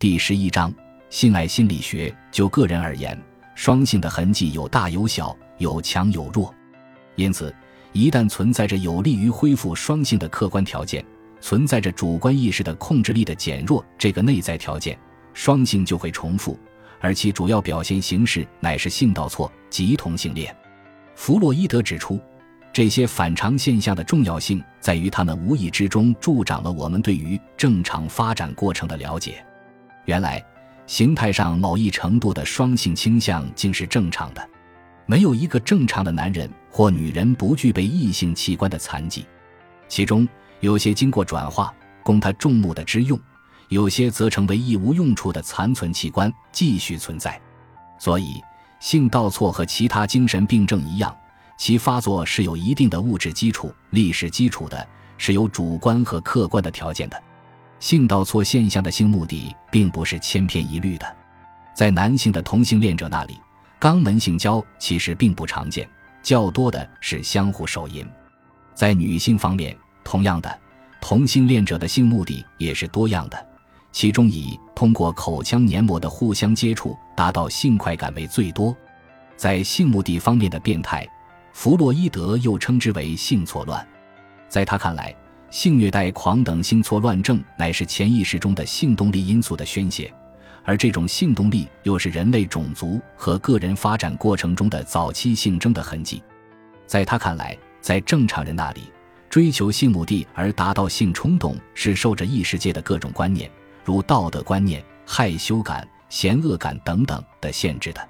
第十一章性爱心理学。就个人而言，双性的痕迹有大有小，有强有弱。因此，一旦存在着有利于恢复双性的客观条件，存在着主观意识的控制力的减弱这个内在条件，双性就会重复，而其主要表现形式乃是性倒错及同性恋。弗洛伊德指出。这些反常现象的重要性在于，它们无意之中助长了我们对于正常发展过程的了解。原来，形态上某一程度的双性倾向竟是正常的。没有一个正常的男人或女人不具备异性器官的残疾，其中有些经过转化供他众目的之用，有些则成为一无用处的残存器官继续存在。所以，性倒错和其他精神病症一样。其发作是有一定的物质基础、历史基础的，是有主观和客观的条件的。性倒错现象的性目的并不是千篇一律的，在男性的同性恋者那里，肛门性交其实并不常见，较多的是相互手淫。在女性方面，同样的，同性恋者的性目的也是多样的，其中以通过口腔黏膜的互相接触达到性快感为最多。在性目的方面的变态。弗洛伊德又称之为性错乱，在他看来，性虐待狂等性错乱症乃是潜意识中的性动力因素的宣泄，而这种性动力又是人类种族和个人发展过程中的早期性征的痕迹。在他看来，在正常人那里，追求性目的而达到性冲动是受着异世界的各种观念，如道德观念、害羞感、嫌恶感等等的限制的。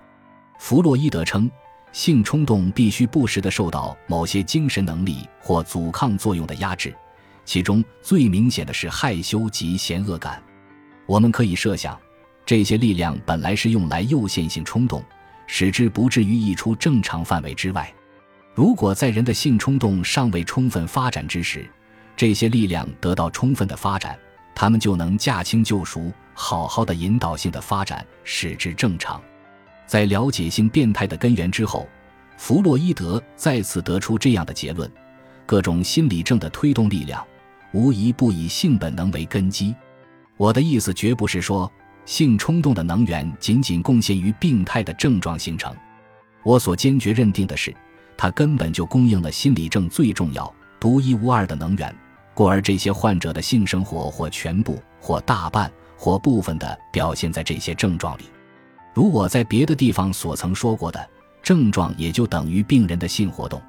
弗洛伊德称。性冲动必须不时地受到某些精神能力或阻抗作用的压制，其中最明显的是害羞及嫌恶感。我们可以设想，这些力量本来是用来诱限性冲动，使之不至于溢出正常范围之外。如果在人的性冲动尚未充分发展之时，这些力量得到充分的发展，他们就能驾轻就熟，好好的引导性的发展，使之正常。在了解性变态的根源之后，弗洛伊德再次得出这样的结论：各种心理症的推动力量，无一不以性本能为根基。我的意思绝不是说性冲动的能源仅仅贡献于病态的症状形成，我所坚决认定的是，它根本就供应了心理症最重要、独一无二的能源。故而，这些患者的性生活或全部、或大半、或部分的表现在这些症状里。如我在别的地方所曾说过的，症状也就等于病人的性活动。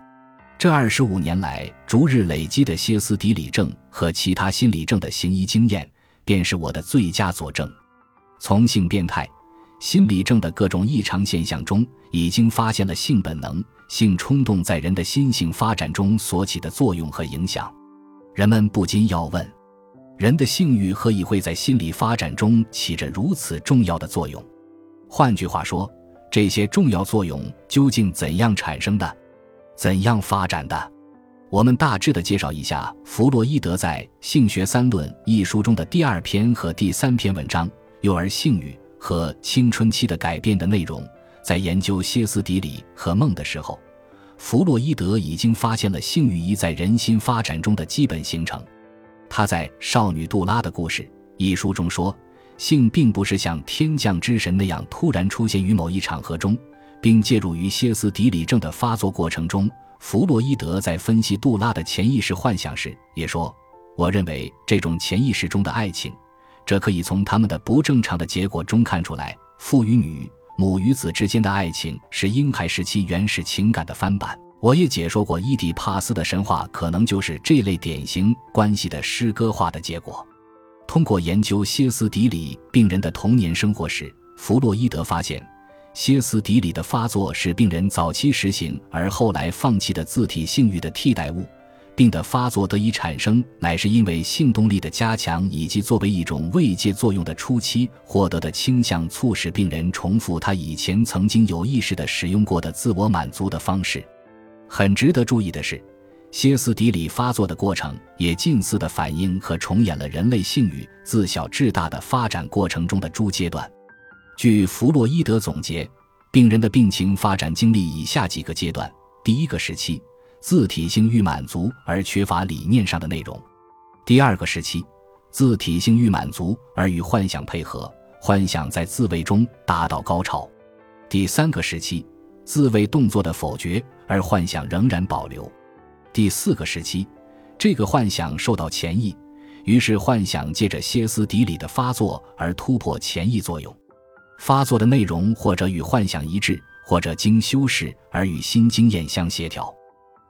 这二十五年来逐日累积的歇斯底里症和其他心理症的行医经验，便是我的最佳佐证。从性变态、心理症的各种异常现象中，已经发现了性本能、性冲动在人的心性发展中所起的作用和影响。人们不禁要问：人的性欲何以会在心理发展中起着如此重要的作用？换句话说，这些重要作用究竟怎样产生的，怎样发展的？我们大致的介绍一下弗洛伊德在《性学三论》一书中的第二篇和第三篇文章“幼儿性欲和青春期的改变”的内容。在研究歇斯底里和梦的时候，弗洛伊德已经发现了性欲一在人心发展中的基本形成。他在《少女杜拉的故事》一书中说。性并不是像天降之神那样突然出现于某一场合中，并介入于歇斯底里症的发作过程中。弗洛伊德在分析杜拉的潜意识幻想时也说：“我认为这种潜意识中的爱情，这可以从他们的不正常的结果中看出来。父与女、母与子之间的爱情是婴孩时期原始情感的翻版。我也解说过伊底帕斯的神话可能就是这类典型关系的诗歌化的结果。”通过研究歇斯底里病人的童年生活时，弗洛伊德发现，歇斯底里的发作是病人早期实行而后来放弃的自体性欲的替代物。病的发作得以产生，乃是因为性动力的加强以及作为一种慰藉作用的初期获得的倾向，促使病人重复他以前曾经有意识地使用过的自我满足的方式。很值得注意的是。歇斯底里发作的过程也近似的反映和重演了人类性欲自小至大的发展过程中的诸阶段。据弗洛伊德总结，病人的病情发展经历以下几个阶段：第一个时期，自体性欲满足而缺乏理念上的内容；第二个时期，自体性欲满足而与幻想配合，幻想在自慰中达到高潮。第三个时期，自慰动作的否决，而幻想仍然保留。第四个时期，这个幻想受到潜意，于是幻想借着歇斯底里的发作而突破潜意作用。发作的内容或者与幻想一致，或者经修饰而与新经验相协调。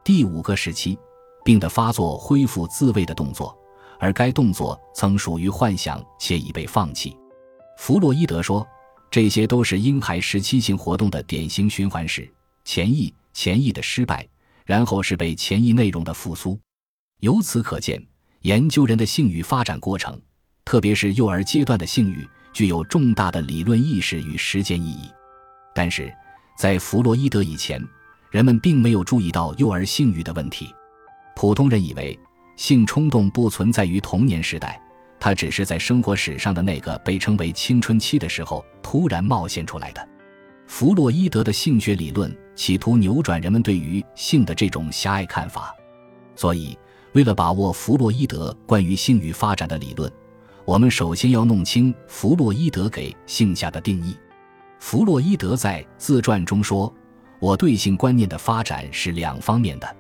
第五个时期，病的发作恢复自慰的动作，而该动作曾属于幻想且已被放弃。弗洛伊德说。这些都是婴孩时期性活动的典型循环史：前翼、前翼的失败，然后是被前意内容的复苏。由此可见，研究人的性欲发展过程，特别是幼儿阶段的性欲，具有重大的理论意识与实践意义。但是，在弗洛伊德以前，人们并没有注意到幼儿性欲的问题。普通人以为性冲动不存在于童年时代。它只是在生活史上的那个被称为青春期的时候突然冒现出来的。弗洛伊德的性学理论企图扭转人们对于性的这种狭隘看法，所以为了把握弗洛伊德关于性欲发展的理论，我们首先要弄清弗洛伊德给性下的定义。弗洛伊德在自传中说：“我对性观念的发展是两方面的，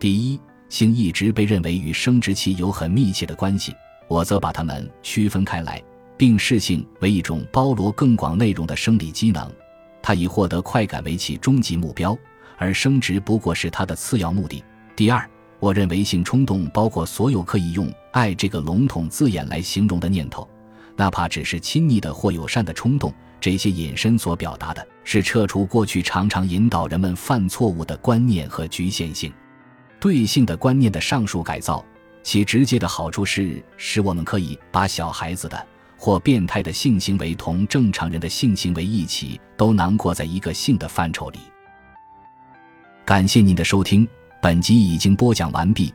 第一，性一直被认为与生殖器有很密切的关系。”我则把它们区分开来，并视性为一种包罗更广内容的生理机能，它以获得快感为其终极目标，而生殖不过是它的次要目的。第二，我认为性冲动包括所有可以用“爱”这个笼统字眼来形容的念头，哪怕只是亲昵的或友善的冲动。这些引申所表达的是撤除过去常常引导人们犯错误的观念和局限性，对性的观念的上述改造。其直接的好处是，使我们可以把小孩子的或变态的性行为同正常人的性行为一起都囊括在一个性的范畴里。感谢您的收听，本集已经播讲完毕。